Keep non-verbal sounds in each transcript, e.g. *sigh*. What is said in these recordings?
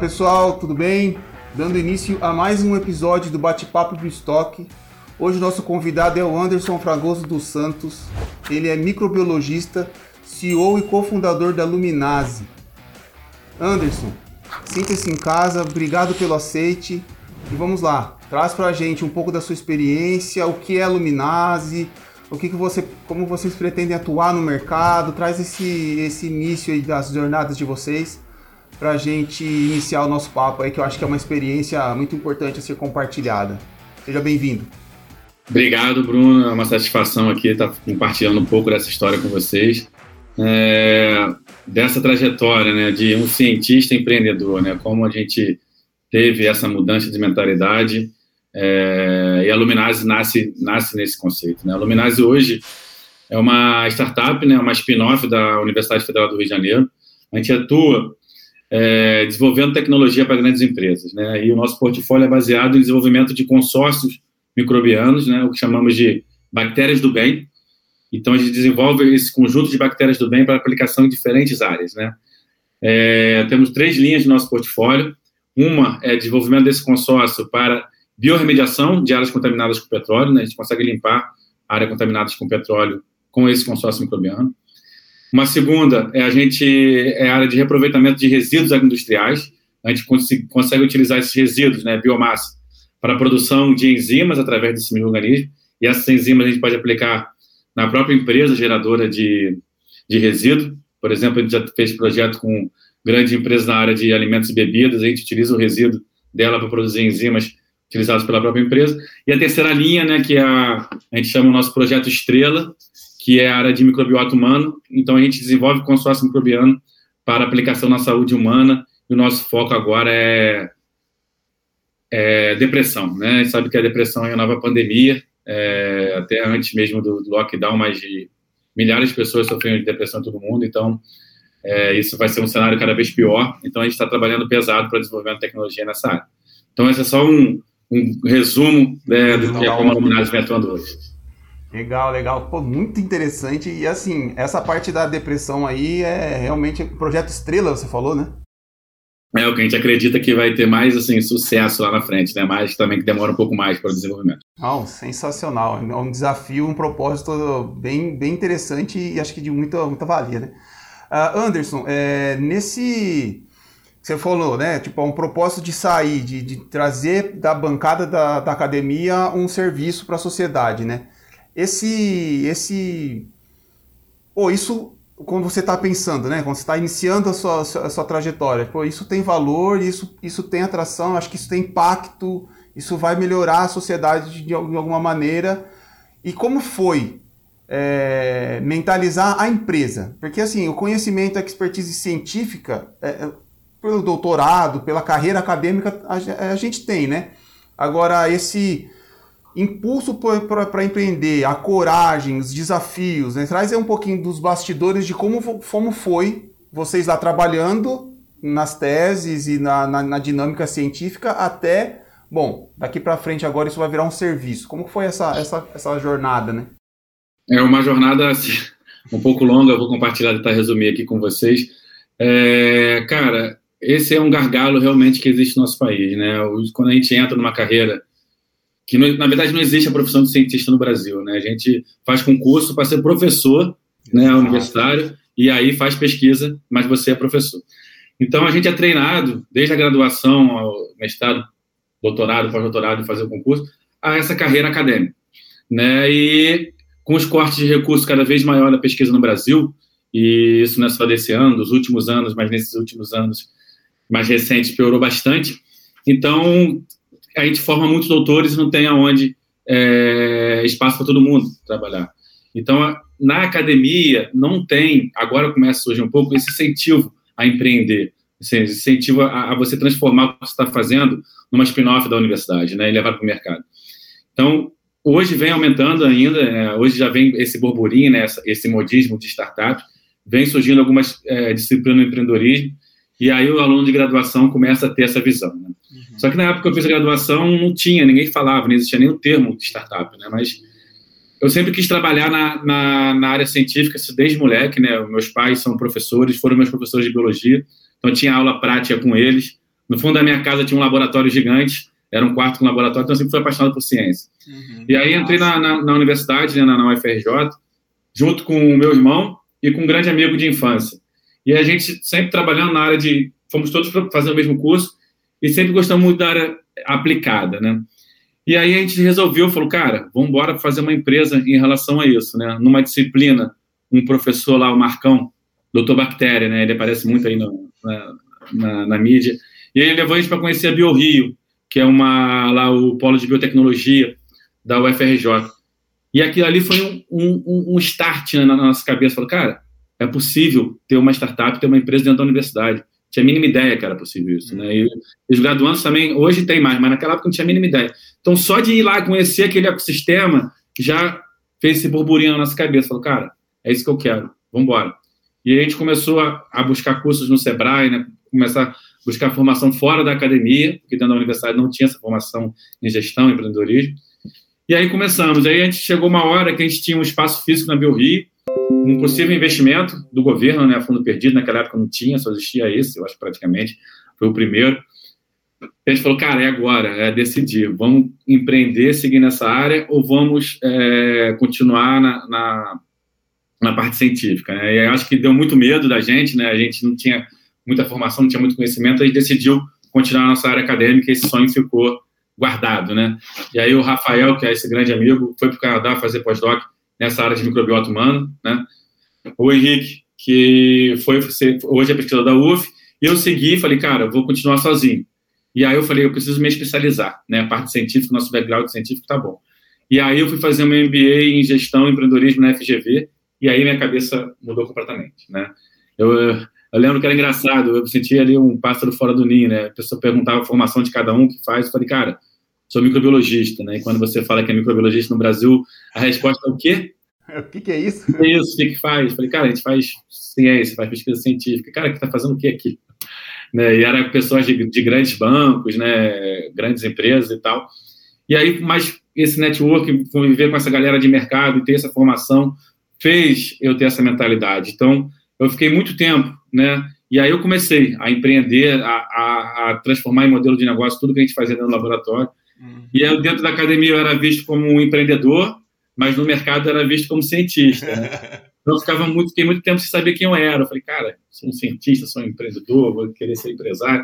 pessoal, tudo bem? Dando início a mais um episódio do Bate-Papo do Estoque. Hoje o nosso convidado é o Anderson Fragoso dos Santos. Ele é microbiologista, CEO e cofundador da Luminase. Anderson, sinta-se em casa, obrigado pelo aceite e vamos lá. Traz pra gente um pouco da sua experiência, o que é a Luminase, o que, que você, como vocês pretendem atuar no mercado, traz esse, esse início das jornadas de vocês para a gente iniciar o nosso papo aí, que eu acho que é uma experiência muito importante a ser compartilhada. Seja bem-vindo. Obrigado, Bruno. É uma satisfação aqui estar compartilhando um pouco dessa história com vocês. É, dessa trajetória né, de um cientista empreendedor, né, como a gente teve essa mudança de mentalidade é, e a Luminase nasce, nasce nesse conceito. Né? A Luminase hoje é uma startup, né, uma spin-off da Universidade Federal do Rio de Janeiro. A gente atua é, desenvolvendo tecnologia para grandes empresas. Né? E o nosso portfólio é baseado em desenvolvimento de consórcios microbianos, né, o que chamamos de bactérias do bem. Então, a gente desenvolve esse conjunto de bactérias do bem para aplicação em diferentes áreas. Né? É, temos três linhas no nosso portfólio. Uma é desenvolvimento desse consórcio para biorremediação de áreas contaminadas com petróleo, né? a gente consegue limpar áreas contaminadas com petróleo com esse consórcio microbiano. Uma segunda é a gente é a área de reaproveitamento de resíduos agroindustriais. A gente consegue utilizar esses resíduos, né, biomassa, para a produção de enzimas através desse microorganismo. E essas enzimas a gente pode aplicar na própria empresa geradora de, de resíduo. Por exemplo, a gente já fez projeto com grandes empresas na área de alimentos e bebidas. A gente utiliza o resíduo dela para produzir enzimas utilizados pela própria empresa. E a terceira linha, né, que é a, a gente chama o nosso projeto Estrela, que é a área de microbiota humano. Então, a gente desenvolve consórcio microbiano para aplicação na saúde humana. E o nosso foco agora é, é depressão, né? A gente sabe que a depressão é uma nova pandemia, é, até antes mesmo do, do, lockdown, mais de milhares de pessoas sofrendo de depressão em todo mundo. Então, é, isso vai ser um cenário cada vez pior. Então, a gente está trabalhando pesado para desenvolver tecnologia nessa área. Então, esse é só um, um resumo né, do que é como a Luminase vem atuando hoje. Legal, legal. Pô, muito interessante. E assim, essa parte da depressão aí é realmente projeto estrela, você falou, né? É o que a gente acredita que vai ter mais assim sucesso lá na frente, né? Mas também que demora um pouco mais para o desenvolvimento. Não, sensacional. É um desafio, um propósito bem, bem interessante e acho que de muita, muita valia, né? Uh, Anderson, é, nesse você falou, né? Tipo, é um propósito de sair, de, de trazer da bancada da, da academia um serviço para a sociedade, né? Esse, esse, pô, isso quando você está pensando, né? Quando você está iniciando a sua, a sua trajetória, pô, isso tem valor, isso, isso tem atração, acho que isso tem impacto, isso vai melhorar a sociedade de, de alguma maneira. E como foi é, mentalizar a empresa? Porque assim, o conhecimento, a expertise científica, é, pelo doutorado, pela carreira acadêmica, a, a gente tem, né? Agora, esse impulso para empreender, a coragem, os desafios, né? traz aí um pouquinho dos bastidores de como, como foi vocês lá trabalhando nas teses e na, na, na dinâmica científica até, bom, daqui para frente agora isso vai virar um serviço. Como foi essa, essa, essa jornada, né? É uma jornada assim, um pouco longa, vou compartilhar, tentar resumir aqui com vocês. É, cara, esse é um gargalo realmente que existe no nosso país, né? Quando a gente entra numa carreira que na verdade não existe a profissão de cientista no Brasil, né? A gente faz concurso para ser professor, né, universitário, e aí faz pesquisa, mas você é professor. Então a gente é treinado desde a graduação ao mestrado, doutorado, pós-doutorado, fazer o concurso, a essa carreira acadêmica, né? E com os cortes de recursos cada vez maior da pesquisa no Brasil, e isso não é só desse ano, dos últimos anos, mas nesses últimos anos mais recente piorou bastante. Então, a gente forma muitos doutores e não tem aonde é, espaço para todo mundo trabalhar. Então, na academia, não tem, agora começa a surgir um pouco, esse incentivo a empreender, esse incentivo a, a você transformar o que você está fazendo numa spin-off da universidade né, e levar para o mercado. Então, hoje vem aumentando ainda, é, hoje já vem esse burburinho, né, esse modismo de startup, vem surgindo algumas é, disciplinas no empreendedorismo, e aí o aluno de graduação começa a ter essa visão. Né? Uhum. Só que na época que eu fiz a graduação não tinha, ninguém falava, não existia nem o termo de startup, né? Mas eu sempre quis trabalhar na, na, na, área científica desde moleque, né? Meus pais são professores, foram meus professores de biologia, então tinha aula prática com eles No fundo da minha casa tinha um laboratório gigante, era um quarto com laboratório, então eu sempre fui apaixonado por ciência. Uhum, e aí entrei na, na, na universidade, né, na, na UFRJ, junto com o meu irmão e com um grande amigo de infância. E a gente sempre trabalhando na área de. Fomos todos fazer o mesmo curso e sempre gostamos muito da área aplicada, né? E aí a gente resolveu, falou, cara, vamos embora fazer uma empresa em relação a isso, né? Numa disciplina, um professor lá, o Marcão, doutor Bactéria, né? Ele aparece muito aí no, na, na, na, mídia. E ele levou a gente para conhecer a BioRio, que é uma, lá o polo de biotecnologia da UFRJ. E aquilo ali foi um, um, um start né, na nossa cabeça. Falou, cara, é possível ter uma startup, ter uma empresa dentro da universidade. Tinha a mínima ideia que era possível isso, né? E os graduandos também, hoje tem mais, mas naquela época não tinha a mínima ideia. Então, só de ir lá conhecer aquele ecossistema, já fez esse burburinho na nossa cabeça. Falou, cara, é isso que eu quero, vamos embora. E a gente começou a, a, buscar cursos no Sebrae, né? Começar a buscar formação fora da academia, porque dentro da universidade não tinha essa formação em gestão, empreendedorismo. E aí começamos. Aí a gente chegou uma hora que a gente tinha um espaço físico na BioRio, um possível investimento do governo, né, fundo perdido, naquela época não tinha, só existia esse, eu acho praticamente, foi o primeiro. A gente falou, cara, é agora, é decidir, vamos empreender, seguir nessa área ou vamos é, continuar na, na, na, parte científica, né? E acho que deu muito medo da gente, né, a gente não tinha muita formação, não tinha muito conhecimento, a gente decidiu continuar nossa área acadêmica e esse sonho ficou guardado, né? E aí o Rafael, que é esse grande amigo, foi para o Canadá fazer pós-doc nessa área de microbiota humano, né? O Henrique, que foi hoje é pesquisador da UF, e eu segui e falei, cara, vou continuar sozinho. E aí eu falei, eu preciso me especializar, né? A parte científica, nosso background científico tá bom. E aí eu fui fazer uma MBA em gestão e empreendedorismo na FGV, e aí minha cabeça mudou completamente, né? Eu, eu lembro que era engraçado, eu sentia ali um pássaro fora do ninho, né? A pessoa perguntava a formação de cada um que faz, eu falei, cara, sou microbiologista, né? E quando você fala que é microbiologista no Brasil, a resposta é o quê? *laughs* O que, que é isso? O que é isso? O que, que faz? Falei, cara, a gente faz ciência, faz pesquisa científica. Cara, que está fazendo o que aqui? Né? E era pessoas de, de, grandes bancos, né? Grandes empresas e tal. E aí, mais esse network, conviver com essa galera de mercado e ter essa formação, fez eu ter essa mentalidade. Então, eu fiquei muito tempo, né? E aí eu comecei a empreender, a, a, a transformar em modelo de negócio tudo que a gente fazia no laboratório. Uhum. E eu, dentro da academia, eu era visto como um empreendedor, mas no mercado era visto como cientista. Né? *laughs* Então, eu ficava muito, fiquei muito tempo sem saber quem eu era. Eu falei, cara, sou um cientista, sou um empreendedor, vou querer ser empresário.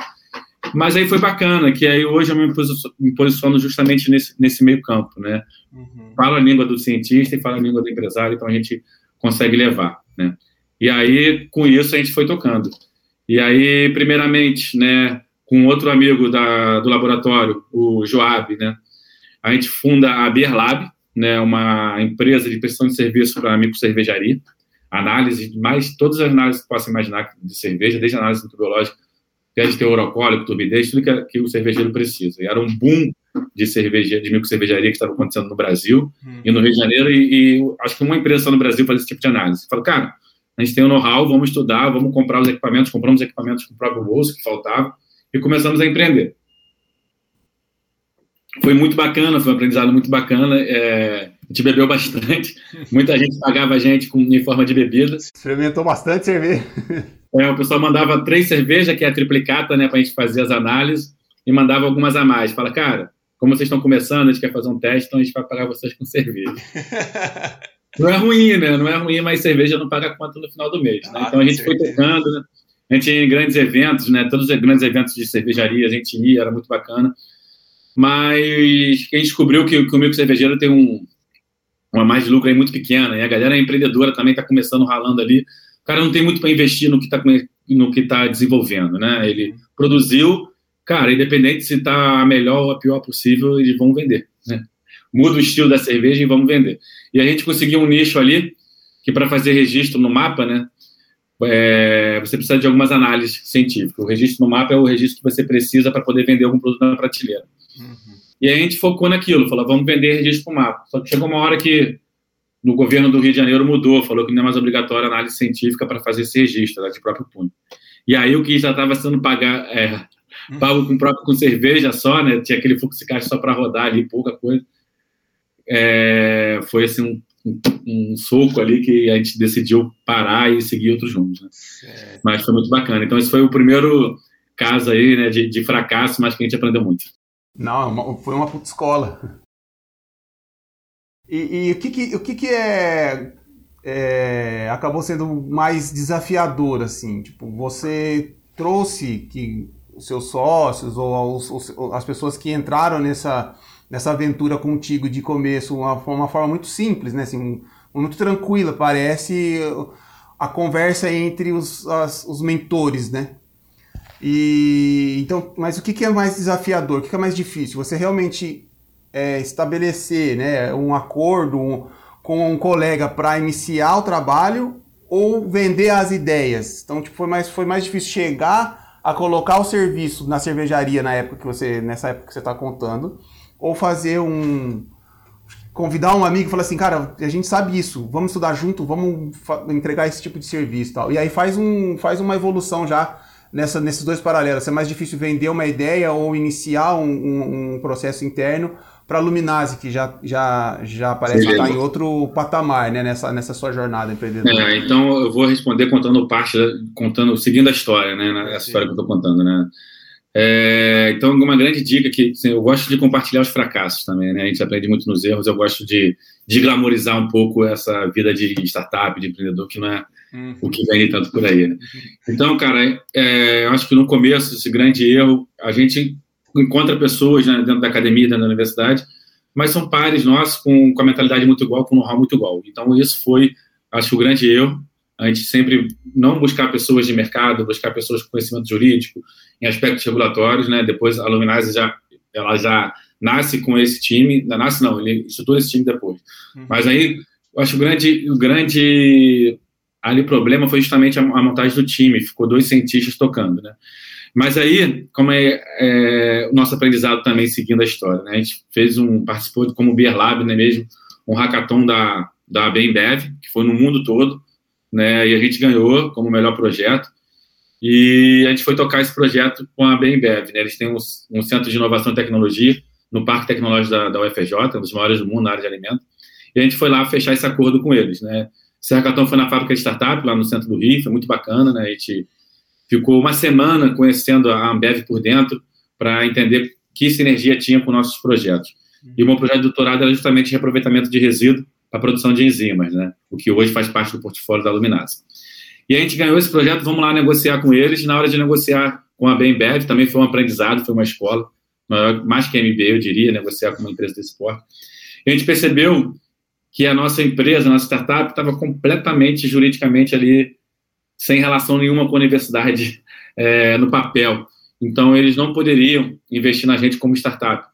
Mas aí foi bacana, que aí hoje eu me posiciono, me posiciono justamente nesse, nesse meio campo, né? Uhum. Fala a língua do cientista e fala a língua do empresário, então a gente consegue levar, né? E aí, com isso, a gente foi tocando. E aí, primeiramente, né, com outro amigo da, do laboratório, o Joab, né? A gente funda a Beer Lab, né, uma empresa de prestação de serviço para microcervejaria, análise de mais todas as análises que possa imaginar de cerveja, desde análise microbiológica, teste teor alcoólico, turbidez, tudo que, que, o cervejeiro precisa. E era um boom de cerveja, de microcervejaria que estava acontecendo no Brasil hum. e no Rio de Janeiro, e, e, acho que uma empresa só no Brasil faz esse tipo de análise. Fala, cara, a gente tem o um know-how, vamos estudar, vamos comprar os equipamentos, compramos equipamentos com o próprio bolso que faltava, e começamos a empreender. Foi muito bacana, foi um aprendizado muito bacana. É, a gente bebeu bastante, *laughs* muita gente pagava a gente com, em forma de bebida. Experimentou bastante cerveja. *laughs* É, o pessoal mandava três cervejas, que é a triplicata, né, para a gente fazer as análises, e mandava algumas a mais. Fala, cara, como vocês estão começando, a gente quer fazer um teste, então a gente vai pagar vocês com cerveja. *laughs* não é ruim, né? Não é ruim, mas cerveja não paga conta no final do mês. Né? Ah, então a gente foi tocando, né? A gente ia em grandes eventos, né? Todos os grandes eventos de cervejaria a gente ia, era muito bacana. Mas quem descobriu que, que o micro cervejeiro tem um, uma margem de lucro aí muito pequena, e a galera empreendedora também está começando ralando ali. O cara não tem muito para investir no que está no que tá desenvolvendo, né? Ele produziu, cara, independente se está a melhor ou a pior possível, eles vão vender, né? Muda o estilo da cerveja e vamos vender. E a gente conseguiu um nicho ali que para fazer registro no mapa, né? É, você precisa de algumas análises científicas. O registro no mapa é o registro que você precisa para poder vender algum produto na prateleira. Uhum. E aí a gente focou naquilo, falou, vamos vender registro para o mapa. Só que chegou uma hora que no governo do Rio de Janeiro mudou, falou que não é mais obrigatória análise científica para fazer esse registro né, de próprio punho. E aí o que já estava sendo pagar, é, uhum. pago com, próprio, com cerveja só, né? Tinha aquele fluxo de caixa só para rodar ali, pouca coisa. É, foi assim um um, soco ali que a gente decidiu parar e seguir outros rumos. Né? Mas foi muito bacana. Então, esse foi o primeiro casa aí, né, de, de fracasso, mas que a gente aprendeu muito. Não, foi uma puta escola. E, e, o que, que o que, que é, é, acabou sendo mais desafiador, assim? Tipo, você trouxe que os seus sócios ou os, os, as pessoas que entraram nessa, nessa aventura contigo de começo, uma, uma forma muito simples, né? Assim, muito tranquila, parece a conversa entre os, as, os mentores, né? E então, mas o que, que é mais desafiador? O que, que é mais difícil? Você realmente é, estabelecer, né, um acordo um, com um colega para iniciar o trabalho ou vender as ideias? Então, tipo, foi mais foi mais difícil chegar a colocar o serviço na cervejaria na época que você nessa época que você está contando, ou fazer um convidar um amigo e falar assim, cara, a gente sabe isso, vamos estudar junto, vamos entregar esse tipo de serviço e tal. E aí faz, um, faz uma evolução já nessa, nesses dois paralelos. É mais difícil vender uma ideia ou iniciar um, um, um processo interno para a Luminase, que já, já, já parece estar em outro patamar, né, nessa, nessa sua jornada empreendedora. É, então eu vou responder contando parte, contando, seguindo a história, né, essa história que eu estou contando, né. É, então, uma grande dica que assim, eu gosto de compartilhar os fracassos também, né? A gente aprende muito nos erros. Eu gosto de, de glamorizar um pouco essa vida de startup, de empreendedor, que não é uhum. o que vem tanto por aí. Né? Então, cara, é, eu acho que no começo, esse grande erro, a gente encontra pessoas né, dentro da academia, dentro da universidade, mas são pares nossos com, com a mentalidade muito igual, com know-how muito igual. Então, isso foi, acho que, o grande erro a gente sempre não buscar pessoas de mercado, buscar pessoas com conhecimento jurídico, em aspectos regulatórios, né? Depois a Luminase já ela já nasce com esse time, não nasce não, ele estrutura esse time depois. Uhum. Mas aí, eu acho que o grande, o grande ali problema foi justamente a, a, montagem do time, ficou dois cientistas tocando, né? Mas aí, como é, é, o nosso aprendizado também seguindo a história, né? A gente fez um, participou como Beer Lab, né mesmo, um hackathon da, da Bembev, que foi no mundo todo, né? E a gente ganhou como melhor projeto. E a gente foi tocar esse projeto com a BMBev, né? Eles têm um, um, centro de inovação e tecnologia no Parque Tecnológico da, da UFRJ, um dos maiores do mundo na área de alimento. E a gente foi lá fechar esse acordo com eles, né? Esse hackathon foi na fábrica de startup, lá no centro do Rio, foi muito bacana, né? A gente ficou uma semana conhecendo a Ambev por dentro para entender que sinergia tinha com nossos projetos. E o meu projeto de doutorado era justamente reaproveitamento de resíduo para a produção de enzimas, né? O que hoje faz parte do portfólio da Luminase. E a gente ganhou esse projeto, vamos lá negociar com eles. Na hora de negociar com a Bembev, também foi um aprendizado, foi uma escola, mais que a MBA, eu diria, negociar com uma empresa desse porte. E a gente percebeu que a nossa empresa, a nossa startup, estava completamente juridicamente ali, sem relação nenhuma com a universidade *laughs* é, no papel. Então, eles não poderiam investir na gente como startup.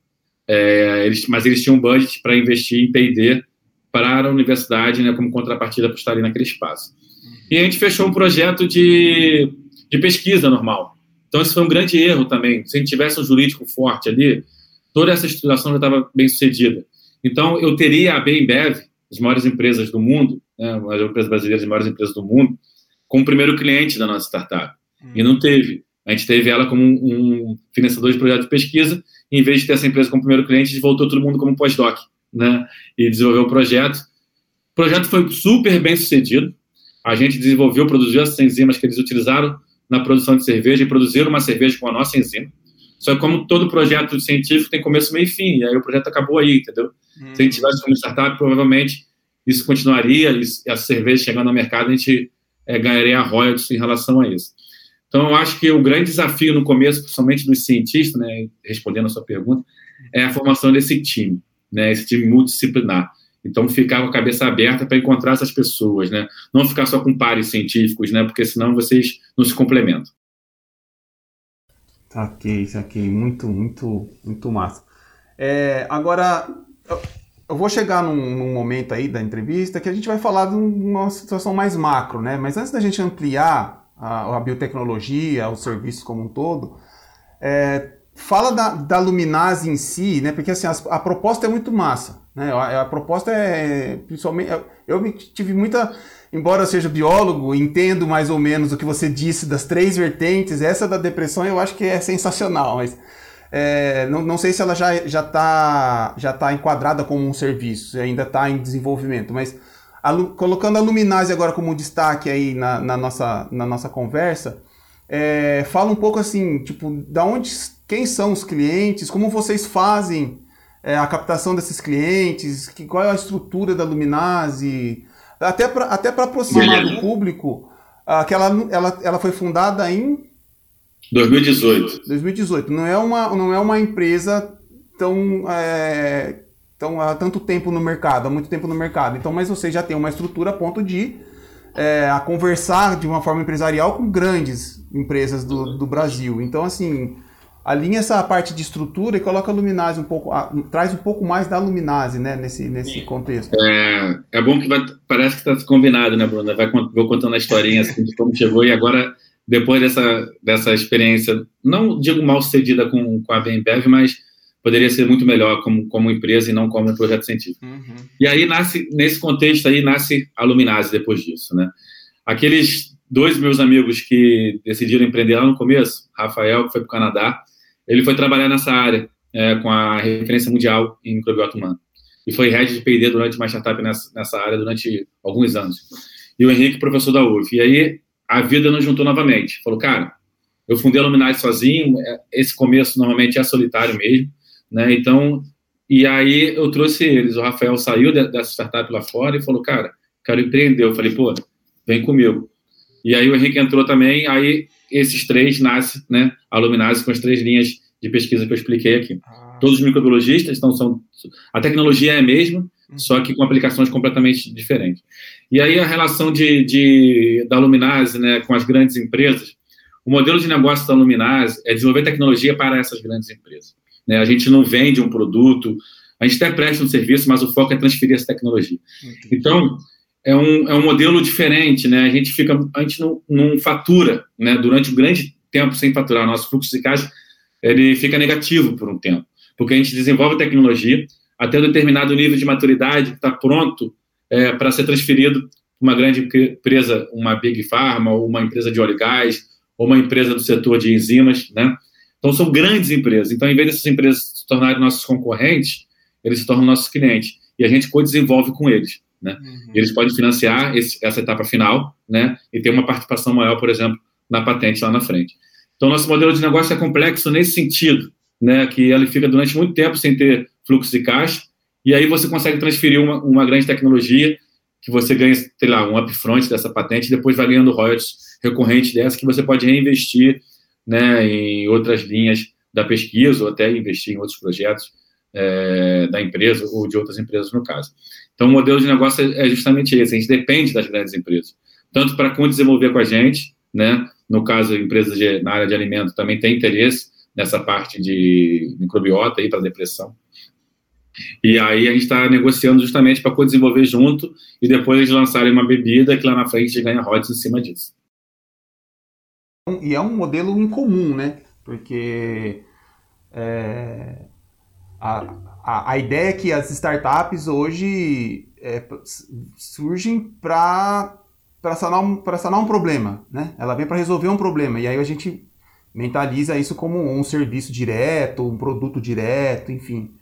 É, eles, mas eles tinham um budget para investir em P&D para a universidade, né, como contrapartida para estar ali naquele espaço. E a gente fechou um projeto de, de pesquisa normal. Então, esse foi um grande erro também. Se a gente tivesse um jurídico forte ali, toda essa estruturação já estava bem sucedida. Então, eu teria a Bembev, as maiores empresas do mundo, né, as empresas brasileiras, as maiores empresas do mundo, como primeiro cliente da nossa startup. Hum. E não teve. A gente teve ela como um, um financiador de projeto de pesquisa, e em vez de ter essa empresa como primeiro cliente, a gente voltou todo mundo como pós-doc, né? E desenvolveu o projeto. O projeto foi super bem sucedido a gente desenvolveu, produziu essas enzimas que eles utilizaram na produção de cerveja e produziram uma cerveja com a nossa enzima. Só que como todo projeto científico tem começo, meio e fim, e aí o projeto acabou aí, entendeu? Se a gente tivesse como startup, provavelmente isso continuaria, e a cerveja chegando ao mercado, a gente é, ganharia royalties em relação a isso. Então, eu acho que o grande desafio no começo, principalmente dos cientistas, né, respondendo a sua pergunta, é a formação desse time, né, esse time multidisciplinar. Então, ficar com a cabeça aberta para encontrar essas pessoas, né? Não ficar só com pares científicos, né? Porque senão vocês não se complementam. Saquei, saquei. Muito, muito, muito massa. É, agora, eu vou chegar num, num, momento aí da entrevista que a gente vai falar de uma situação mais macro, né? Mas antes da gente ampliar a, a biotecnologia, os serviços como um todo, é, fala da, da Luminase em si, né? Porque assim, a, a proposta é muito massa. Né? A, a proposta é, principalmente, eu tive muita, embora eu seja biólogo, entendo mais ou menos o que você disse das três vertentes. Essa da depressão eu acho que é sensacional, mas é, não, não sei se ela já já está já tá enquadrada como um serviço, ainda está em desenvolvimento, mas a, colocando a Luminase agora como destaque aí na, na, nossa, na nossa conversa, é, fala um pouco assim, tipo, da onde, quem são os clientes, como vocês fazem é, a captação desses clientes, que, qual é a estrutura da Luminase, até para até aproximar do público, ah, que ela, ela, ela foi fundada em 2018. 2018. Não é uma, não é uma empresa tão, é, tão há tanto tempo no mercado, há muito tempo no mercado. Então, mas você já tem uma estrutura a ponto de é, a conversar de uma forma empresarial com grandes empresas do, do Brasil. Então, assim, alinha essa parte de estrutura e coloca a Luminase um pouco, a, traz um pouco mais da Luminase, né, nesse, nesse contexto. É, é bom que vai, parece que está combinado, né, Bruna? Vai, vou contando a historinha *laughs* assim, de como chegou e agora, depois dessa, dessa experiência, não digo mal sucedida com, com a BMBev, mas poderia ser muito melhor como, como empresa e não como projeto científico. Uhum. E aí nasce, nesse contexto aí, nasce a Luminase depois disso, né? Aqueles dois meus amigos que decidiram empreender lá no começo, Rafael, que foi para o Canadá, ele foi trabalhar nessa área é, com a referência mundial em microbiota humana. E foi head de P&D durante uma startup nessa, nessa área durante alguns anos. E o Henrique, professor da UF. E aí a vida nos juntou novamente. Falou, cara, eu fundei a Luminase sozinho, é, esse começo normalmente é solitário mesmo, né? Então, e aí eu trouxe eles. O Rafael saiu dessa startup lá fora e falou, cara, quero empreender. Eu falei, pô, vem comigo. E aí o Henrique entrou também, aí esses três nascem, né, a Luminase com as três linhas de pesquisa que eu expliquei aqui. Ah. Todos os microbiologistas, então são a tecnologia é a mesma, uhum. só que com aplicações completamente diferentes. E aí a relação de, de da Luminase, né, com as grandes empresas, o modelo de negócio da Luminase é desenvolver tecnologia para essas grandes empresas. Né? A gente não vende um produto, a gente até presta um serviço, mas o foco é transferir essa tecnologia. Entendi. Então, é um, é um modelo diferente, né? A gente fica, a gente não, não fatura, né? Durante um grande tempo sem faturar, nosso fluxo de caixa ele fica negativo por um tempo, porque a gente desenvolve tecnologia até um determinado nível de maturidade está pronto é, para ser transferido para uma grande empresa, uma big pharma, ou uma empresa de óleo e gás, ou uma empresa do setor de enzimas, né? Então são grandes empresas. Então, em vez dessas empresas se tornarem nossos concorrentes, eles se tornam nossos clientes e a gente co-desenvolve com eles. Né? Uhum. eles podem financiar esse, essa etapa final né? e ter uma participação maior, por exemplo, na patente lá na frente. Então, nosso modelo de negócio é complexo nesse sentido, né? que ele fica durante muito tempo sem ter fluxo de caixa, e aí você consegue transferir uma, uma grande tecnologia que você ganha, sei lá, um upfront dessa patente, e depois vai ganhando royalties recorrentes dessa que você pode reinvestir né, em outras linhas da pesquisa ou até investir em outros projetos é, da empresa ou de outras empresas, no caso. Então, o modelo de negócio é justamente esse, a gente depende das grandes empresas, tanto para desenvolver com a gente, né? no caso, empresas de, na área de alimento também tem interesse nessa parte de microbiota aí para depressão. E aí a gente está negociando justamente para co-desenvolver junto e depois eles lançarem uma bebida que lá na frente ganha royalties em cima disso. E é um modelo incomum, né? Porque é, a, a, ideia é que as startups hoje é, surgem para sanar, um, sanar um problema, né? Ela vem para resolver um problema. E aí a gente mentaliza isso como um serviço direto, um produto direto, enfim.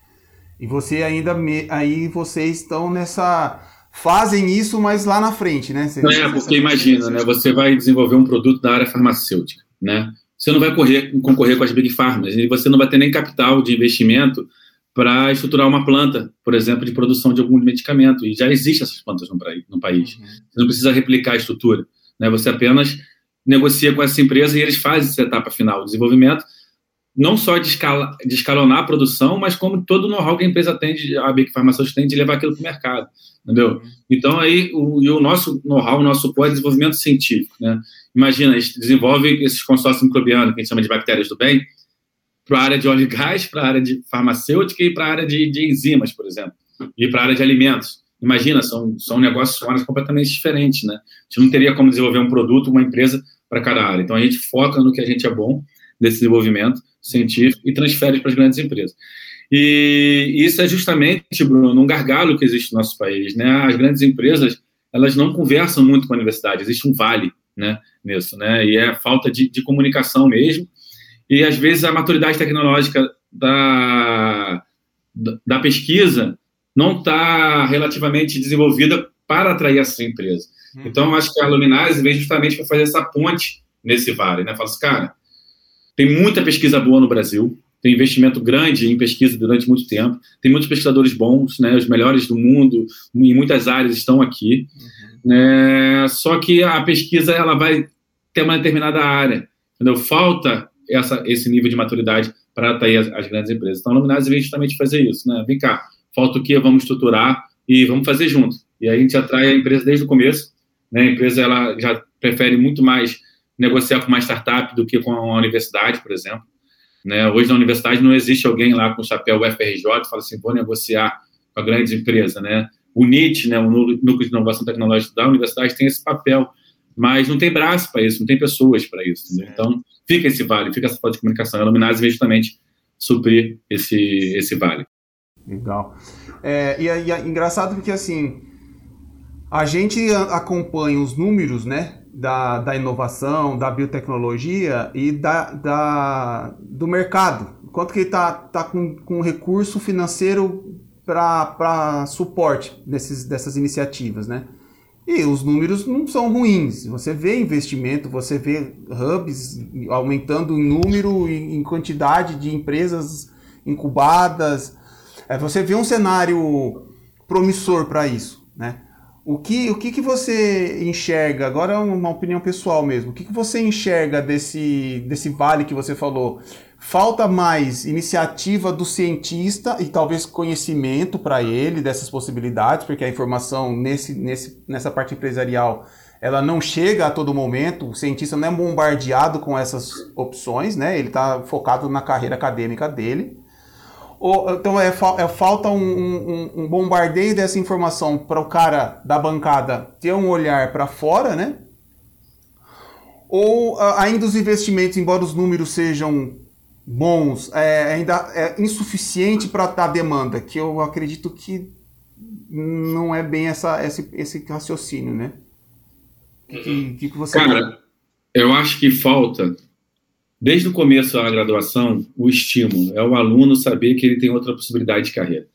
E você ainda me, aí vocês estão nessa fazem isso, mas lá na frente, né? Você, é, porque imagina, né? Você vai desenvolver um produto da área farmacêutica, né? Você não vai correr, concorrer com as big pharmas e você não vai ter nem capital de investimento para estruturar uma planta, por exemplo, de produção de algum medicamento. E já existem essas plantas no, no país. Uhum. Você não precisa replicar a estrutura. Né? Você apenas negocia com essa empresa e eles fazem essa etapa final, o desenvolvimento, não só de, escala, de escalonar a produção, mas como todo o know-how que a empresa tem, de, a Big Farmacêutica tem de levar aquilo para o mercado, entendeu? Uhum. Então, aí, o, e o nosso know-how, o nosso é desenvolvimento científico, né? Imagina, a gente desenvolve esses consórcios microbianos, que a gente chama de bactérias do bem, para a área de óleo e gás, para a área de farmacêutica e para a área de, de, enzimas, por exemplo, e para a área de alimentos. Imagina, são, são negócios áreas completamente diferentes, né? A gente não teria como desenvolver um produto, uma empresa para cada área. Então a gente foca no que a gente é bom desse desenvolvimento científico e transfere para as grandes empresas. E isso é justamente, Bruno, um gargalo que existe no nosso país, né? As grandes empresas, elas não conversam muito com a universidade, existe um vale, né, nisso, né? E é falta de, de comunicação mesmo e às vezes a maturidade tecnológica da, da pesquisa não está relativamente desenvolvida para atrair essa empresa. Uhum. Então, acho que a Luminase vem justamente para fazer essa ponte nesse vale, né? Fala assim, cara, tem muita pesquisa boa no Brasil, tem investimento grande em pesquisa durante muito tempo, tem muitos pesquisadores bons, né? Os melhores do mundo em muitas áreas estão aqui. Uhum. É, só que a pesquisa ela vai ter uma determinada área, entendeu? Falta essa, esse nível de maturidade para atrair as, as, grandes empresas. Então, a Luminase vem justamente fazer isso, né? Vem cá, falta o que? Vamos estruturar e vamos fazer junto. E aí a gente atrai a empresa desde o começo, né? A empresa ela já prefere muito mais negociar com uma startup do que com a universidade, por exemplo. Né? Hoje na universidade não existe alguém lá com o chapéu UFRJ que fala assim, vou negociar com a grande empresa, né? O NIT, né, o Núcleo de Inovação Tecnológica da universidade, tem esse papel, mas não tem braço para isso, não tem pessoas para isso. Então, fica esse vale, fica essa falta de comunicação. A Luminase veio justamente suprir esse, esse vale. Legal. É, e, e é engraçado porque, assim, a gente acompanha os números, né, da, da inovação, da biotecnologia e da, da, do mercado. Quanto que ele está tá com, com recurso financeiro para suporte desses, dessas iniciativas, né? E os números não são ruins. Você vê investimento, você vê hubs aumentando em número e em quantidade de empresas incubadas. É, você vê um cenário promissor para isso, né? O que, o que, que você enxerga, agora é uma opinião pessoal mesmo, o que, que você enxerga desse, desse vale que você falou? Falta mais iniciativa do cientista e talvez conhecimento para ele dessas possibilidades, porque a informação nesse, nesse, nessa parte empresarial ela não chega a todo momento, o cientista não é bombardeado com essas opções, né? ele está focado na carreira acadêmica dele. Ou, então é, é falta um, um, um, bombardeio dessa informação para o cara da bancada ter um olhar para fora, né? Ou ainda os investimentos, embora os números sejam bons, é, ainda é insuficiente para a demanda, que eu acredito que não é bem essa, esse, esse raciocínio, né? Que, que, que você Cara, eu acho que falta desde o começo da graduação, o estímulo é o aluno saber que ele tem outra possibilidade de carreira.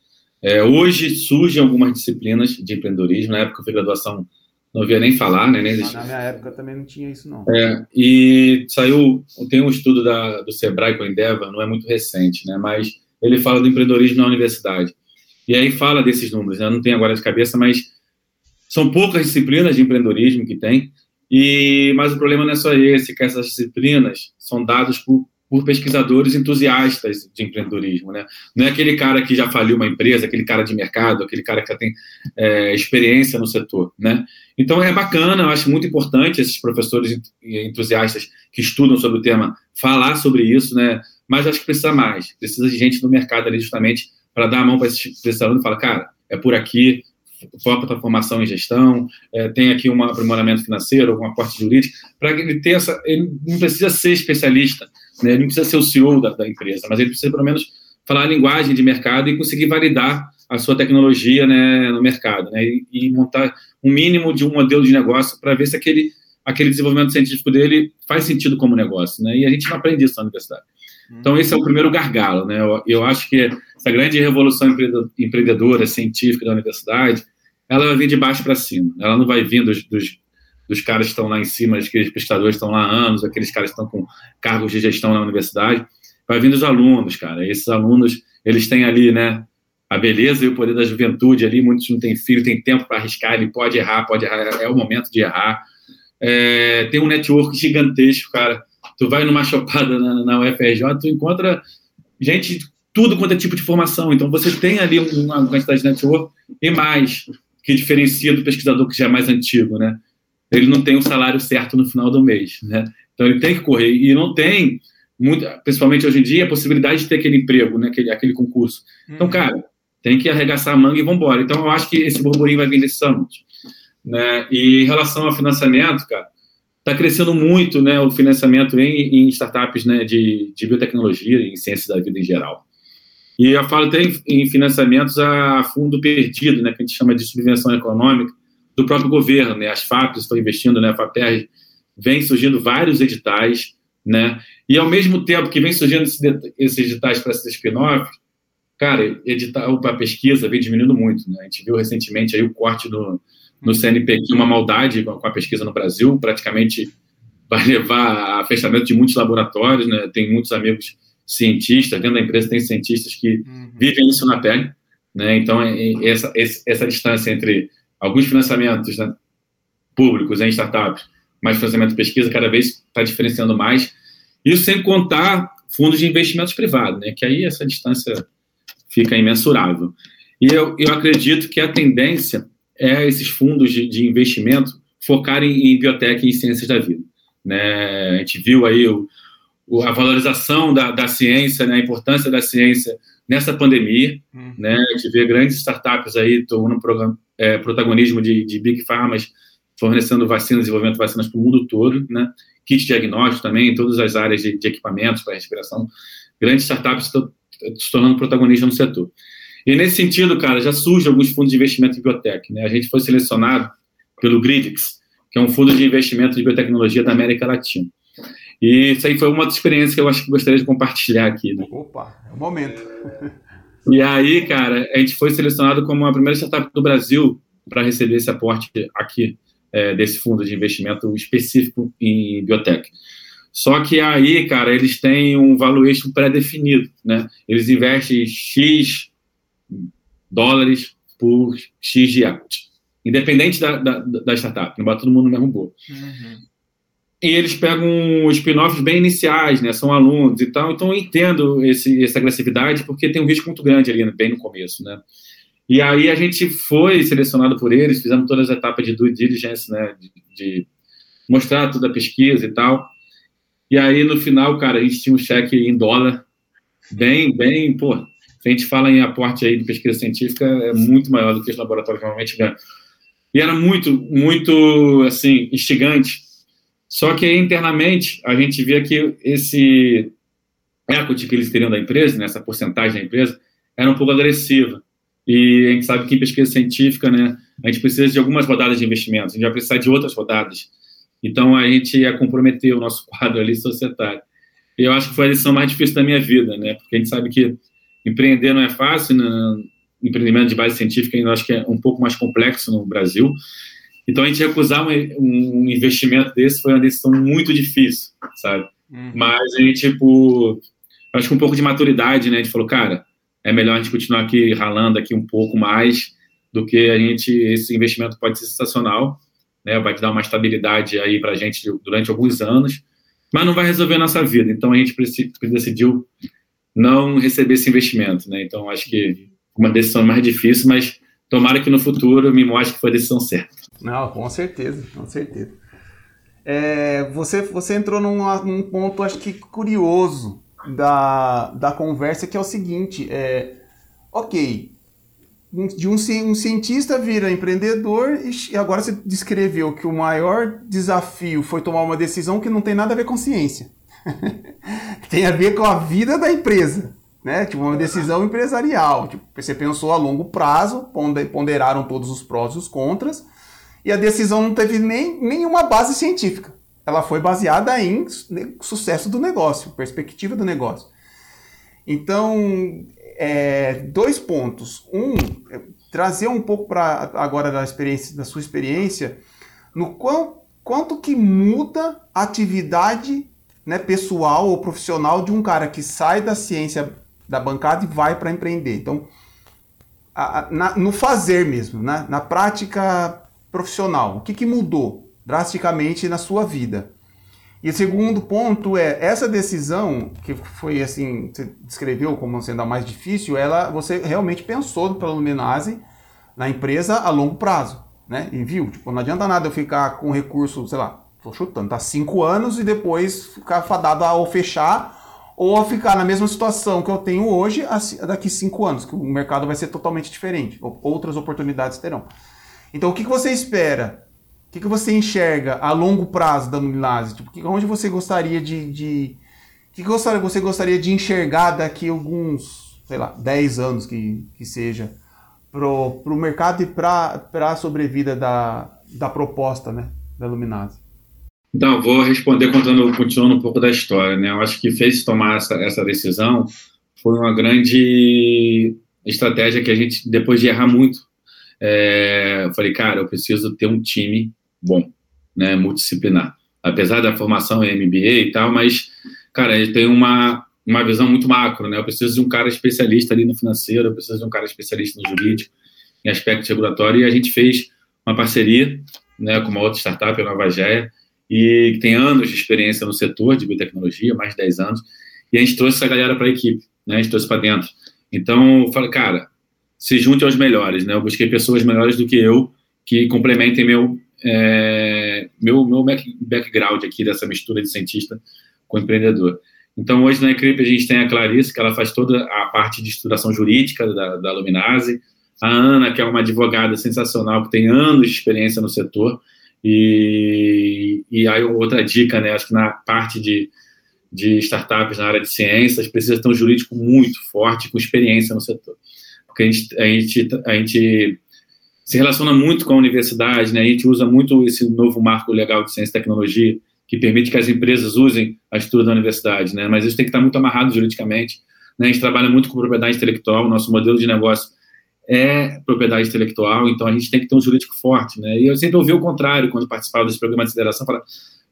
É, hoje surgem algumas disciplinas de empreendedorismo, na época eu fiz graduação, não havia nem falar, né? Nem na minha época também não tinha isso, não. É, e saiu, tem um estudo da, do Sebrae com a Endeavor, não é muito recente, né? Mas ele fala do empreendedorismo na universidade. E aí fala desses números, né? não tenho agora de cabeça, mas são poucas disciplinas de empreendedorismo que tem, e, mas o problema não é só esse, que essas disciplinas são dadas por, por pesquisadores entusiastas de empreendedorismo, né? Não é aquele cara que já faliu uma empresa, aquele cara de mercado, aquele cara que tem é, experiência no setor, né? Então é bacana, eu acho muito importante esses professores entusiastas que estudam sobre o tema falar sobre isso, né? Mas acho que precisa mais, precisa de gente no mercado ali justamente para dar a mão para esses, esses alunos e falar, cara, é por aqui, foca a formação em gestão, é, tem aqui um aprimoramento financeiro, um aporte jurídico, para ele ter essa. Ele não precisa ser especialista, né, ele não precisa ser o CEO da, da, empresa, mas ele precisa, pelo menos, falar a linguagem de mercado e conseguir validar a sua tecnologia né, no mercado, né, e, e montar um mínimo de um modelo de negócio para ver se aquele, aquele desenvolvimento científico dele faz sentido como negócio. Né, e a gente não aprende isso na universidade. Então, esse é o primeiro gargalo. Né? Eu, eu acho que essa grande revolução empreendedora, científica da universidade, ela vai vir de baixo para cima. Ela não vai vir dos, dos, dos, caras que estão lá em cima, aqueles pesquisadores que estão lá há anos, aqueles caras que estão com cargos de gestão na universidade. Vai vir dos alunos, cara. Esses alunos, eles têm ali, né, a beleza e o poder da juventude ali. Muitos não têm filho, tem tempo para arriscar, ele pode errar, pode errar, é o momento de errar. É, tem um network gigantesco, cara tu vai numa chopada na, na UFRJ, tu encontra gente tudo quanto é tipo de formação. Então, você tem ali uma quantidade de network e mais, que diferencia do pesquisador que já é mais antigo, né? Ele não tem o um salário certo no final do mês, né? Então, ele tem que correr. E não tem, muito, principalmente hoje em dia, a possibilidade de ter aquele emprego, né? aquele, aquele concurso. Então, uhum. cara, tem que arregaçar a manga e vamos embora. Então, eu acho que esse burburinho vai vir desses anos. Né? E em relação ao financiamento, cara, está crescendo muito né, o financiamento em, em startups né, de, de biotecnologia e em ciências da vida em geral. E eu falo até em, financiamentos a fundo perdido, né, que a gente chama de subvenção econômica, do próprio governo. Né, as FAPs estão investindo, né, a FAPER vem surgindo vários editais, né, e ao mesmo tempo que vem surgindo esses, editais para esses spin-offs, cara, edital para pesquisa vem diminuindo muito. Né, a gente viu recentemente aí o corte do, no CNPq uma maldade com a pesquisa no Brasil, praticamente vai levar a fechamento de muitos laboratórios, né? Tem muitos amigos cientistas, dentro da empresa tem cientistas que uhum. vivem isso na pele, né? Então, é, é, essa, essa distância entre alguns financiamentos né, públicos em startups, mais financiamento de pesquisa, cada vez está diferenciando mais. Isso sem contar fundos de investimentos privados, né? Que aí essa distância fica imensurável. E eu, eu acredito que a tendência é esses fundos de, de investimento focarem em biotech e em ciências da vida. Né? A gente viu aí o, a valorização da, da ciência, né? a importância da ciência nessa pandemia. Uhum. Né? A gente vê grandes startups aí tomando é, protagonismo de, de big pharmas fornecendo vacinas, desenvolvimento de vacinas para o mundo todo, né? kit diagnóstico também, em todas as áreas de, de equipamentos para respiração. Grandes startups estão se tornando protagonistas no setor. E nesse sentido, cara, já surgem alguns fundos de investimento em biotech. Né? A gente foi selecionado pelo Gridix, que é um fundo de investimento de biotecnologia da América Latina. E isso aí foi uma das experiências que eu acho que gostaria de compartilhar aqui. Né? Opa, é o momento. E aí, cara, a gente foi selecionado como a primeira startup do Brasil para receber esse aporte aqui é, desse fundo de investimento específico em biotech. Só que aí, cara, eles têm um valuation pré-definido, né? Eles investem X dólares por X de equity. Independente da, da, da, startup, não bate todo mundo no mesmo bolo. Uhum. E eles pegam spin-offs bem iniciais, né? São alunos e tal. Então eu entendo esse, essa agressividade porque tem um risco muito grande ali, bem no começo, né? E aí a gente foi selecionado por eles, fizemos todas as etapas de due diligence, né? De, de mostrar toda a pesquisa e tal. E aí no final, cara, a gente tinha um cheque em dólar, bem, bem, pô, se a gente fala em aporte aí de pesquisa científica, é muito maior do que os laboratórios normalmente ganham. E era muito, muito, assim, instigante. Só que aí, internamente, a gente via que esse equity que eles teriam da empresa, né, porcentagem da empresa, era um pouco agressiva. E a gente sabe que em pesquisa científica, né, a gente precisa de algumas rodadas de investimentos, a gente vai precisar de outras rodadas. Então, a gente ia comprometer o nosso *laughs* quadro ali societário. E eu acho que foi a lição mais difícil da minha vida, né? Porque a gente sabe que empreender não é fácil, né? empreendimento de base científica ainda acho que é um pouco mais complexo no Brasil. Então, a gente recusar um, um investimento desse foi uma decisão muito difícil, sabe? Uhum. Mas a gente, tipo, acho que um pouco de maturidade, né? A gente falou, cara, é melhor a gente continuar aqui ralando aqui um pouco mais do que a gente, esse investimento pode ser sensacional, né? Vai te dar uma estabilidade aí para a gente durante alguns anos, mas não vai resolver a nossa vida. Então, a gente decidiu não receber esse investimento, né? Então acho que uma decisão mais difícil, mas tomara que no futuro me mostre que foi a decisão certa. Não, com certeza, com certeza. É, você, você entrou num, num, ponto, acho que curioso da, da conversa, que é o seguinte: é, ok, de um, um cientista vira empreendedor e agora você descreveu que o maior desafio foi tomar uma decisão que não tem nada a ver com ciência. *laughs* tem a ver com a vida da empresa, né? Tipo, uma decisão empresarial. Tipo, você pensou a longo prazo, ponderaram todos os prós e os contras, e a decisão não teve nem nenhuma base científica. Ela foi baseada em sucesso do negócio, perspectiva do negócio. Então, é, dois pontos. Um, é trazer um pouco para agora da experiência, da sua experiência, no quão, quanto que muda a atividade né, pessoal ou profissional de um cara que sai da ciência da bancada e vai para empreender. Então, a, a, na, no fazer mesmo, né, na prática profissional, o que, que mudou drasticamente na sua vida? E o segundo ponto é essa decisão que foi assim, você descreveu como sendo a mais difícil, ela você realmente pensou pela Luminase na empresa a longo prazo, né? E viu, tipo, não adianta nada eu ficar com recurso, sei lá, Tô chutando, tá cinco anos e depois ficar fadado a ou fechar ou a ficar na mesma situação que eu tenho hoje daqui cinco anos, que o mercado vai ser totalmente diferente, outras oportunidades terão. Então, o que, que você espera? O que, que você enxerga a longo prazo da Numinase? Tipo, onde você gostaria de, de o que, você gostaria de enxergar daqui alguns, sei lá, 10 anos que, que seja, pro, pro mercado e para a sobrevida da, da proposta, né, da Luminase? Então, vou responder contando, continuando um pouco da história. Né? Eu acho que fez tomar essa, essa decisão foi uma grande estratégia que a gente, depois de errar muito, é, eu falei, cara, eu preciso ter um time bom, né, multidisciplinar. apesar da formação em MBA e tal, mas, cara, ele tem uma, uma visão muito macro, né? Eu preciso de um cara especialista ali no financeiro, eu preciso de um cara especialista no jurídico, em aspecto regulatório, e a gente fez uma parceria né, com uma outra startup, a Nova Géia, e que tem anos de experiência no setor de biotecnologia, mais de 10 anos, e a gente trouxe essa galera para a equipe, né, a gente trouxe para dentro. Então, eu falei, cara, se junte aos melhores, né? Eu busquei pessoas melhores do que eu, que complementem meu, é, meu, meu background aqui dessa mistura de cientista com empreendedor. Então, hoje na equipe a gente tem a Clarice, que ela faz toda a parte de estruturação jurídica da, da Luminase, a Ana, que é uma advogada sensacional, que tem anos de experiência no setor, e, e aí outra dica, né, acho que na parte de, de startups na área de ciências, precisa ter um jurídico muito forte, com experiência no setor. Porque a gente, a gente, a gente se relaciona muito com a universidade, né? A gente usa muito esse novo marco legal de ciência e tecnologia, que permite que as empresas usem a estrutura da universidade, né? Mas isso tem que estar muito amarrado juridicamente. Né? A gente trabalha muito com propriedade intelectual, nosso modelo de negócio é propriedade intelectual, então a gente tem que ter um jurídico forte, né? E eu sempre ouvi o contrário quando participava desse programa de aceleração, falar,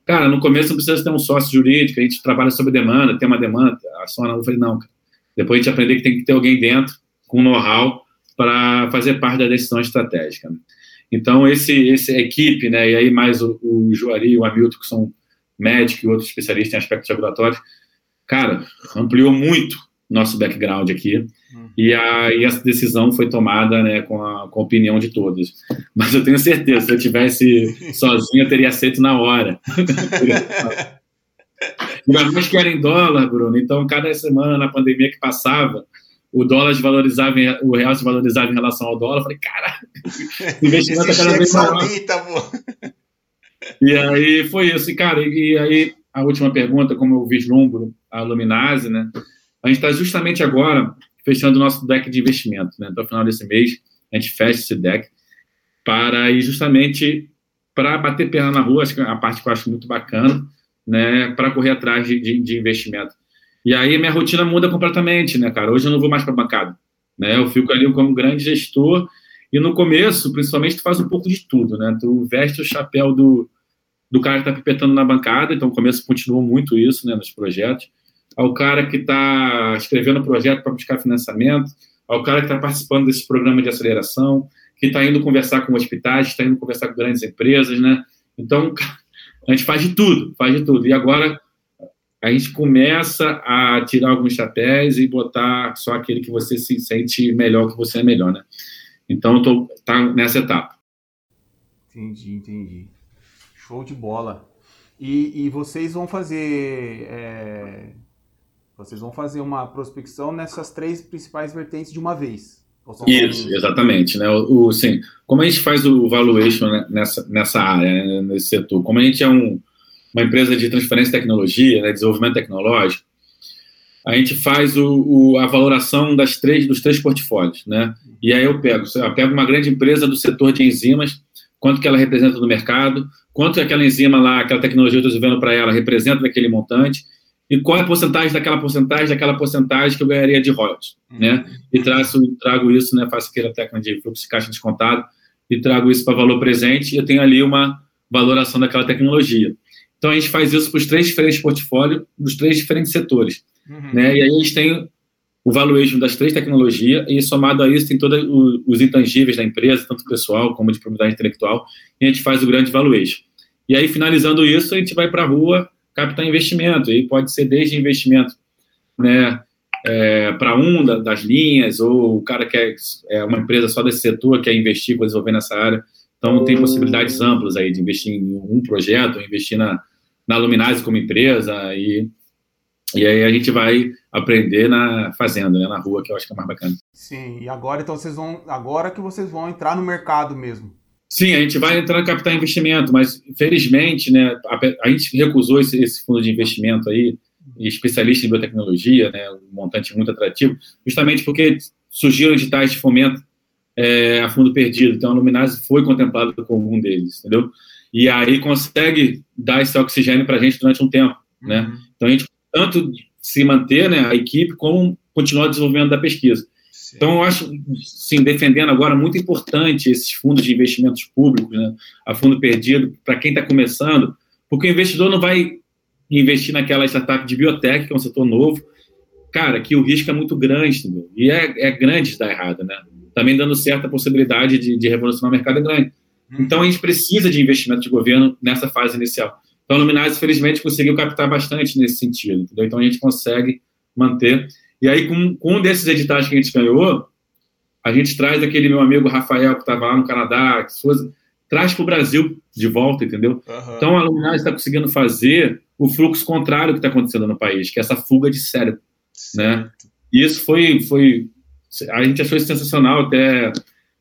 cara, no começo não precisa ter um sócio jurídico, a gente trabalha sobre demanda, tem uma demanda, a Sona, eu falei, não, cara. Depois a gente aprender que tem que ter alguém dentro com know-how para fazer parte da decisão estratégica. Né? Então, esse, esse equipe, né, e aí mais o, o Juari e o Hamilton, que são médicos e outros especialistas em aspectos regulatórios, cara, ampliou muito nosso background aqui. E, a, e essa decisão foi tomada né, com, a, com a opinião de todos. Mas eu tenho certeza, se eu tivesse sozinho, eu teria aceito na hora. *laughs* Mais que era em dólar, Bruno. Então, cada semana na pandemia que passava, o dólar desvalorizava, o real se valorizava em relação ao dólar. Eu falei, cara, *laughs* investimento é cada vez maior. E aí foi isso. E, cara, e, aí a última pergunta, como eu vislumbro a Luminase, né? A gente está justamente agora fechando o nosso deck de investimento, né? Até o final desse mês, a gente fecha esse deck para ir justamente para bater perna na rua, acho que é a parte que eu acho muito bacana, né? Para correr atrás de, de, de investimento. E aí minha rotina muda completamente, né, cara? Hoje eu não vou mais para bancada, né? Eu fico ali como grande gestor e no começo, principalmente, tu faz um pouco de tudo, né? Tu veste o chapéu do, do cara que está pipetando na bancada, então no começo continua muito isso, né, nos projetos. Ao cara que está escrevendo o projeto para buscar financiamento, ao cara que está participando desse programa de aceleração, que está indo conversar com hospitais, está indo conversar com grandes empresas, né? Então, *laughs* a gente faz de tudo, faz de tudo. E agora a gente começa a tirar alguns chapéus e botar só aquele que você se sente melhor, que você é melhor, né? Então, tô tá nessa etapa. Entendi, entendi. Show de bola. E, e vocês vão fazer é, vocês vão fazer uma prospecção nessas três principais vertentes de uma vez. Isso, vão... exatamente. Né? O, o, sim, como a gente faz o valuation né, nessa, nessa área, né, nesse setor? Como a gente é um, uma empresa de transferência de tecnologia, né, desenvolvimento tecnológico, a gente faz o, o, a valoração das três, dos três portfólios, né? E aí eu pego, eu pego uma grande empresa do setor de enzimas, quanto que ela representa no mercado, quanto aquela enzima lá, aquela tecnologia que eu estou desenvolvendo para ela representa daquele montante, e qual é a porcentagem daquela porcentagem, daquela porcentagem que eu ganharia de royalties, uhum. né? E traço, trago isso, né? Faço aquela técnica de fluxo de caixa descontado e trago isso para valor presente e eu tenho ali uma valoração daquela tecnologia. Então a gente faz isso para os três diferentes portfólios dos três diferentes setores. Uhum. Né? E aí a gente tem o valuation das três tecnologias e somado a isso tem todos os intangíveis da empresa, tanto pessoal como de propriedade intelectual, e a gente faz o grande valuation. E aí, finalizando isso, a gente vai para a rua captar investimento, e pode ser desde investimento né, é, para um da, das linhas, ou o cara que é, é uma empresa só desse setor, quer investir, quer desenvolver nessa área. Então, tem possibilidades amplas aí de investir em um projeto, investir na, na Luminase como empresa e e aí a gente vai aprender na fazenda, né, na rua, que eu acho que é mais bacana. Sim, e agora então vocês vão, agora que vocês vão entrar no mercado mesmo. Sim, a gente vai entrar no capital investimento, mas felizmente, né, a, a gente recusou esse, esse, fundo de investimento aí, especialista em biotecnologia, né, um montante muito atrativo, justamente porque surgiram editais de fomento é, a fundo perdido, então a Luminase foi contemplada como um deles, entendeu? e aí consegue dar esse oxigênio para a gente durante um tempo, né? Uhum. Então a gente tanto se manter, né, a equipe, como continuar desenvolvendo da pesquisa. Então eu acho, sim, defendendo agora muito importante esses fundos de investimentos públicos, né, a fundo perdido para quem está começando, Porque o investidor não vai investir naquela startup de biotech, que é um setor novo, cara, que o risco é muito grande, entendeu? E é, é grande de dar errado, né? Também dando certa possibilidade de, de revolucionar o mercado é grande. Uhum. Então a gente precisa de investimento de governo nessa fase inicial. Então a Luminais, felizmente, conseguiu captar bastante nesse sentido, entendeu? Então a gente consegue manter. E aí, com, com um desses editais que a gente ganhou, a gente traz aquele meu amigo Rafael, que estava lá no Canadá, que traz para o Brasil de volta, entendeu? Uhum. Então a Luminais está conseguindo fazer o fluxo contrário que está acontecendo no país, que é essa fuga de cérebro, né? E isso foi, foi, a gente achou isso sensacional, até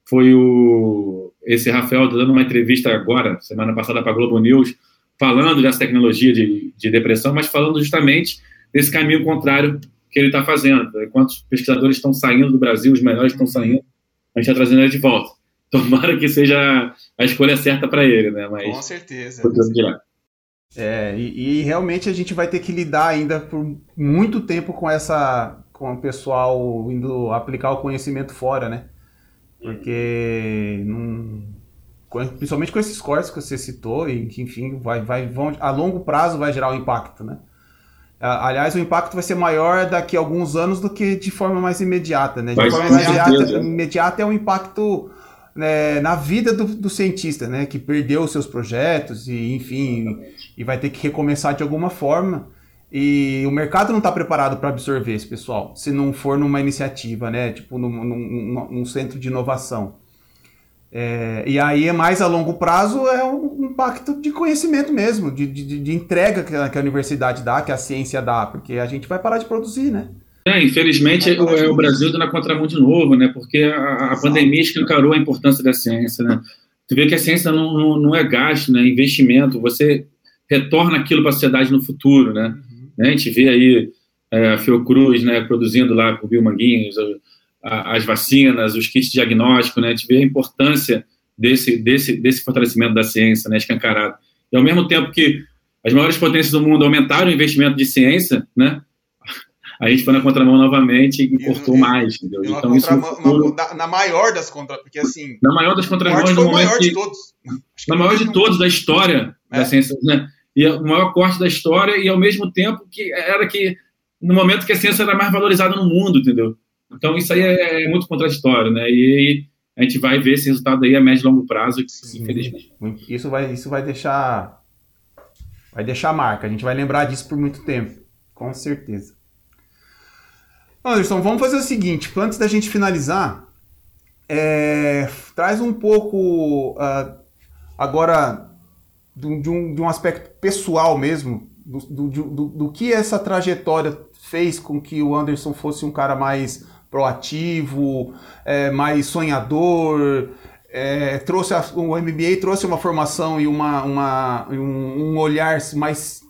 foi o esse Rafael dando uma entrevista agora, semana passada para a Globo News, falando dessa tecnologia de, de depressão, mas falando justamente desse caminho contrário que ele está fazendo. Enquanto os pesquisadores estão saindo do Brasil, os melhores estão saindo, a gente está trazendo ele de volta. *laughs* Tomara que seja a escolha certa para ele, né? Mas, Com certeza. É, e, e, realmente a gente vai ter que lidar ainda por muito tempo com essa, com o pessoal indo aplicar o conhecimento fora, né? Porque não, principalmente com esses cortes que você citou e que enfim vai, vai vão, a longo prazo vai gerar um impacto, né? Aliás, o impacto vai ser maior daqui a alguns anos do que de forma mais imediata, né? De vai forma imediata, imediata é um impacto né, na vida do, do, cientista, né? Que perdeu os seus projetos e enfim e vai ter que recomeçar de alguma forma. E o mercado não está preparado para absorver esse pessoal, se não for numa iniciativa, né? Tipo num, num, num centro de inovação. É, e aí é mais a longo prazo é um impacto de conhecimento mesmo, de, de, de entrega que a, que a, universidade dá, que a ciência dá, porque a gente vai parar de produzir, né? É, infelizmente é, o Brasil indo na contramão de novo, né? Porque a, a pandemia escancarou a importância da ciência, né? Tu vê que a ciência não, não, não é gasto, né? É investimento. Você retorna aquilo para a sociedade no futuro, né? Uhum. A gente vê aí é, a Fiocruz, né? Produzindo lá com o Bill Manguinhos, as vacinas, os kits de diagnóstico, né? A gente vê a importância desse, desse, desse fortalecimento da ciência, né? Escancarado. E ao mesmo tempo que as maiores potências do mundo aumentaram o investimento de ciência, né? A gente foi na contramão novamente e importou mais, entendeu? Então isso futuro, na, na, maior das contra, porque assim, na maior das contramãos no momento maior que, de todos. na maior de todos da história é. da ciência, né? E o maior corte da história e ao mesmo tempo que era que no momento que a ciência era mais valorizada no mundo, entendeu? Então, isso aí é, é muito contraditório, né? E, a gente vai ver esse resultado aí a médio e longo prazo, Sim. infelizmente. Isso vai, isso vai deixar vai deixar marca. A gente vai lembrar disso por muito tempo, com certeza. Anderson, vamos fazer o seguinte, antes da gente finalizar, é, traz um pouco uh, agora de, um, de um aspecto pessoal mesmo, do, do, do, do que essa trajetória fez com que o Anderson fosse um cara mais proativo, é, mais sonhador. É, trouxe a, o MBA trouxe uma formação e uma, uma um, um olhar mais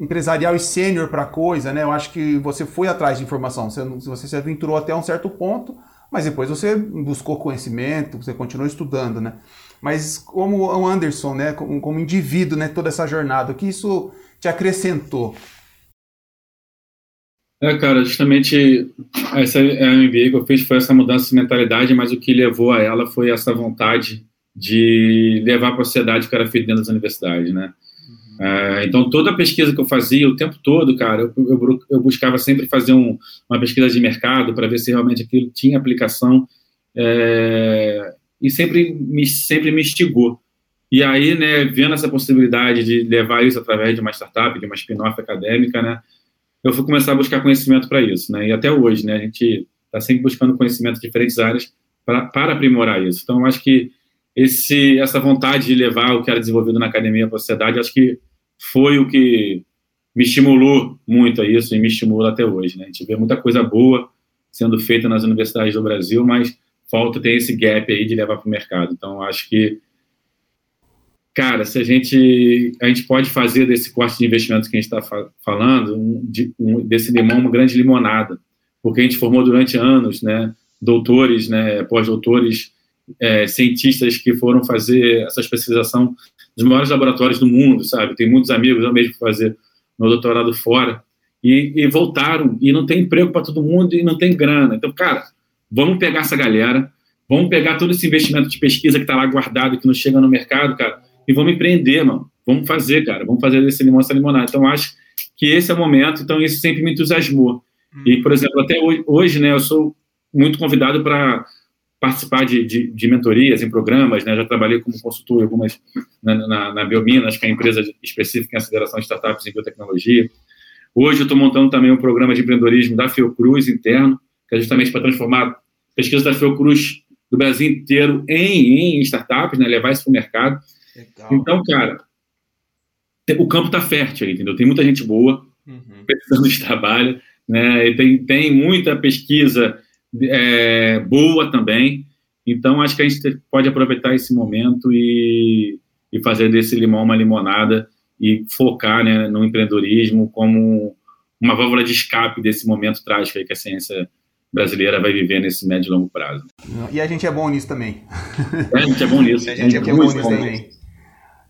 empresarial e sênior para a coisa, né? Eu acho que você foi atrás de informação, você, você se aventurou até um certo ponto, mas depois você buscou conhecimento, você continuou estudando, né? Mas como o Anderson, né, como, como indivíduo, né, toda essa jornada, o que isso te acrescentou? É, cara, justamente essa é a MBA que eu fiz foi essa mudança de mentalidade, mas o que levou a ela foi essa vontade de levar para a sociedade que era feito dentro das universidades, né? Uhum. É, então, toda a pesquisa que eu fazia, o tempo todo, cara, eu, eu, eu buscava sempre fazer um, uma pesquisa de mercado para ver se realmente aquilo tinha aplicação é, e sempre me, sempre me instigou. E aí, né, vendo essa possibilidade de levar isso através de uma startup, de uma spin-off acadêmica, né, eu fui começar a buscar conhecimento para isso, né? E até hoje, né? A gente está sempre buscando conhecimento de diferentes áreas pra, para aprimorar isso. Então, eu acho que esse, essa vontade de levar o que era desenvolvido na academia para a sociedade, acho que foi o que me estimulou muito a isso e me estimula até hoje, né? A gente vê muita coisa boa sendo feita nas universidades do Brasil, mas falta ter esse gap aí de levar para o mercado. Então, acho que cara, se a gente a gente pode fazer desse corte de investimentos que a gente está fa falando, um, de, um, desse limão uma grande limonada, porque a gente formou durante anos, né, doutores, né, pós-doutores, é, cientistas que foram fazer essa especialização dos maiores laboratórios do mundo, sabe? Tem muitos amigos eu mesmo fazer meu doutorado fora e, e voltaram e não tem emprego para todo mundo e não tem grana. Então, cara, vamos pegar essa galera, vamos pegar todo esse investimento de pesquisa que está lá guardado que não chega no mercado, cara e vamos empreender, mano. vamos fazer, cara, vamos fazer desse limão essa limonada. Então, acho que esse é o momento, então isso sempre me entusiasmou. E, por exemplo, até hoje, né, eu sou muito convidado para participar de, de, de, mentorias em programas, né? Já trabalhei como consultor em algumas na, na, na Biominas, que é a empresa específica em aceleração de startups em biotecnologia. Hoje eu estou montando também um programa de empreendedorismo da Fiocruz interno, que é justamente para transformar pesquisas da Fiocruz do Brasil inteiro em, em startups, né? Levar isso para o mercado. Legal. Então, cara, o campo está fértil aí, entendeu? Tem muita gente boa uhum. precisando de trabalho, né? E tem, tem muita pesquisa é, boa também. Então, acho que a gente pode aproveitar esse momento e, e fazer desse limão uma limonada e focar né, no empreendedorismo como uma válvula de escape desse momento trágico que a ciência brasileira vai viver nesse médio e longo prazo. E a gente é bom nisso também. É, a gente é bom nisso. *laughs* A gente é, é bom nisso também.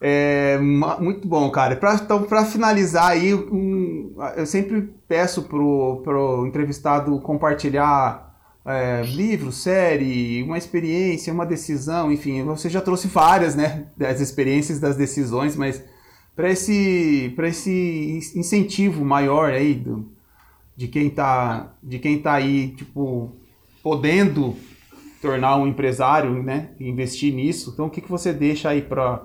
É, muito bom, cara. Pra, então, para finalizar aí, um, eu sempre peço pro, pro entrevistado compartilhar é, livro, série, uma experiência, uma decisão, enfim, você já trouxe várias, né, das experiências, das decisões, mas para esse, esse incentivo maior aí do, de quem tá, de quem tá aí, tipo, podendo tornar um empresário, né, investir nisso. Então, o que, que você deixa aí para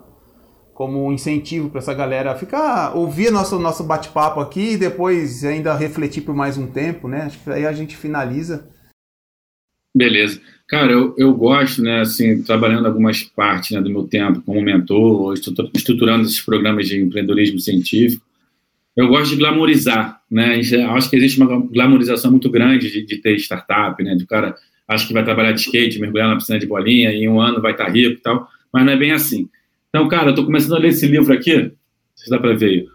como incentivo para essa galera ficar ouvir nosso nosso bate-papo aqui e depois ainda refletir por mais um tempo, né? Acho que aí a gente finaliza. Beleza. Cara, eu, eu gosto, né, assim, trabalhando algumas partes né, do meu tempo como mentor, estruturando esses programas de empreendedorismo científico, eu gosto de glamorizar, né? Acho que existe uma glamorização muito grande de, de ter startup, né? De cara, acho que vai trabalhar de skate, mergulhar na piscina de bolinha, e em um ano vai estar rico e tal, mas não é bem assim. Então, cara, eu estou começando a ler esse livro aqui, se dá para ver,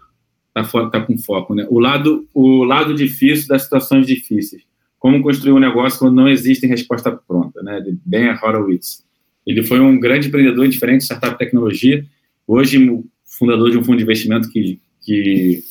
tá, tá com foco, né? O lado, o lado difícil das situações difíceis como construir um negócio quando não existe resposta pronta, né? De Ben Horowitz. Ele foi um grande empreendedor em diferentes startup tecnologia, hoje fundador de um fundo de investimento que, que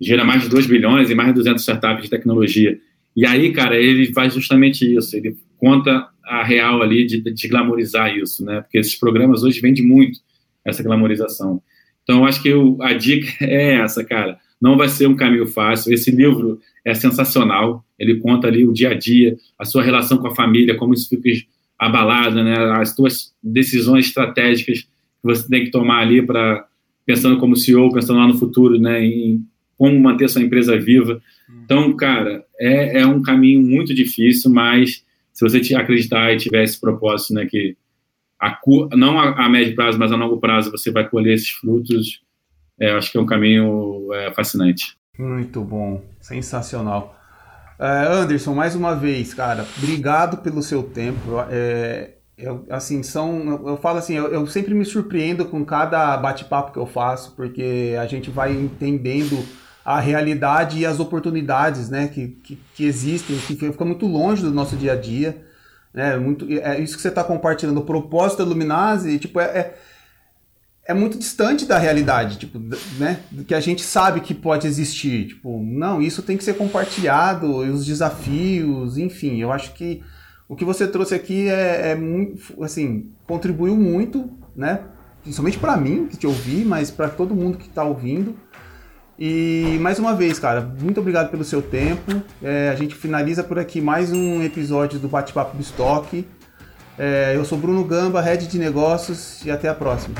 gera mais de 2 bilhões e mais de 200 startups de tecnologia. E aí, cara, ele faz justamente isso, ele conta a real ali de, de glamorizar isso, né? Porque esses programas hoje vendem muito essa glamorização. Então, acho que eu, a dica *laughs* é essa, cara. Não vai ser um caminho fácil. Esse livro é sensacional. Ele conta ali o dia a dia, a sua relação com a família, como isso fica abalado, né? As suas decisões estratégicas que você tem que tomar ali para pensando como CEO, pensando lá no futuro, né? Em como manter sua empresa viva. Então, cara, é, é um caminho muito difícil, mas se você acreditar e tiver esse propósito, né, que a, não a, a médio prazo, mas a longo prazo você vai colher esses frutos, é, acho que é um caminho é, fascinante. Muito bom, sensacional. É, Anderson, mais uma vez, cara, obrigado pelo seu tempo. É, eu, assim, são, eu falo assim, eu, eu sempre me surpreendo com cada bate-papo que eu faço, porque a gente vai entendendo a realidade e as oportunidades, né, que, que, que existem, que fica muito longe do nosso dia a dia, né, muito, é isso que você está compartilhando, o propósito da Luminase, tipo, é, é é muito distante da realidade, tipo, né? Que a gente sabe que pode existir. Tipo, não, isso tem que ser compartilhado, os desafios, enfim. Eu acho que o que você trouxe aqui é, é muito, assim, contribuiu muito, né? Principalmente para mim, que te ouvi, mas para todo mundo que está ouvindo. E mais uma vez, cara, muito obrigado pelo seu tempo. É, a gente finaliza por aqui mais um episódio do Bate-Papo do Estoque. É, eu sou Bruno Gamba, Head de Negócios, e até a próxima.